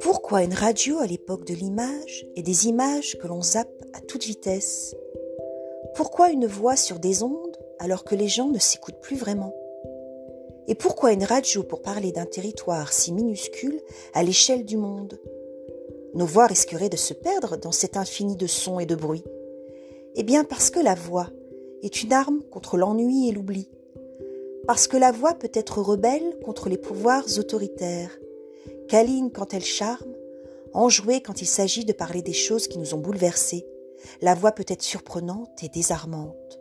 Pourquoi une radio à l'époque de l'image et des images que l'on zappe à toute vitesse? Pourquoi une voix sur des ondes alors que les gens ne s'écoutent plus vraiment? Et pourquoi une radio pour parler d'un territoire si minuscule à l'échelle du monde? Nos voix risqueraient de se perdre dans cet infini de sons et de bruits. Eh bien parce que la voix est une arme contre l'ennui et l'oubli. Parce que la voix peut être rebelle contre les pouvoirs autoritaires câline quand elle charme, enjouée quand il s'agit de parler des choses qui nous ont bouleversés, la voix peut être surprenante et désarmante.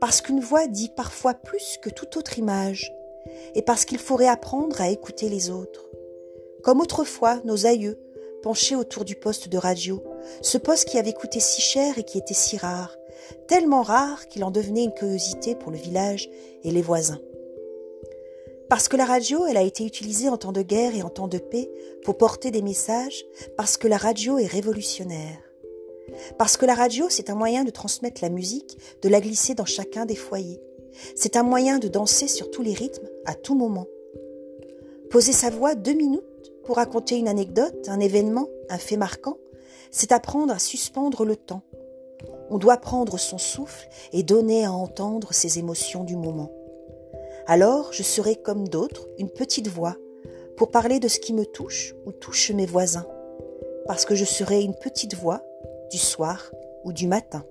Parce qu'une voix dit parfois plus que toute autre image, et parce qu'il faut réapprendre à écouter les autres. Comme autrefois nos aïeux, penchés autour du poste de radio, ce poste qui avait coûté si cher et qui était si rare, tellement rare qu'il en devenait une curiosité pour le village et les voisins. Parce que la radio, elle a été utilisée en temps de guerre et en temps de paix pour porter des messages, parce que la radio est révolutionnaire. Parce que la radio, c'est un moyen de transmettre la musique, de la glisser dans chacun des foyers. C'est un moyen de danser sur tous les rythmes, à tout moment. Poser sa voix deux minutes pour raconter une anecdote, un événement, un fait marquant, c'est apprendre à suspendre le temps. On doit prendre son souffle et donner à entendre ses émotions du moment. Alors je serai comme d'autres, une petite voix, pour parler de ce qui me touche ou touche mes voisins, parce que je serai une petite voix du soir ou du matin.